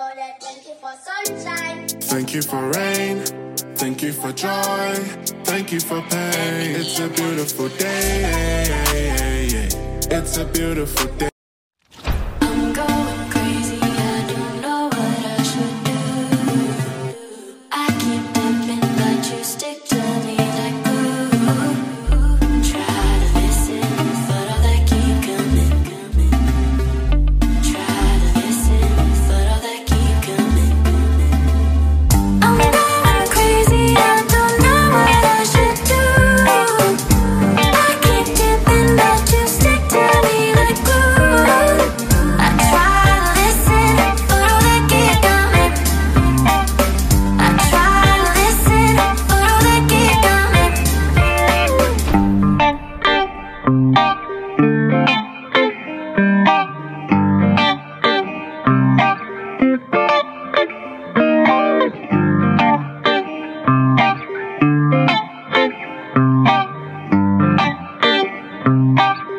Thank you for sunshine. Thank you for rain. Thank you for joy. Thank you for pain. It's a beautiful day. It's a beautiful day. Thank you.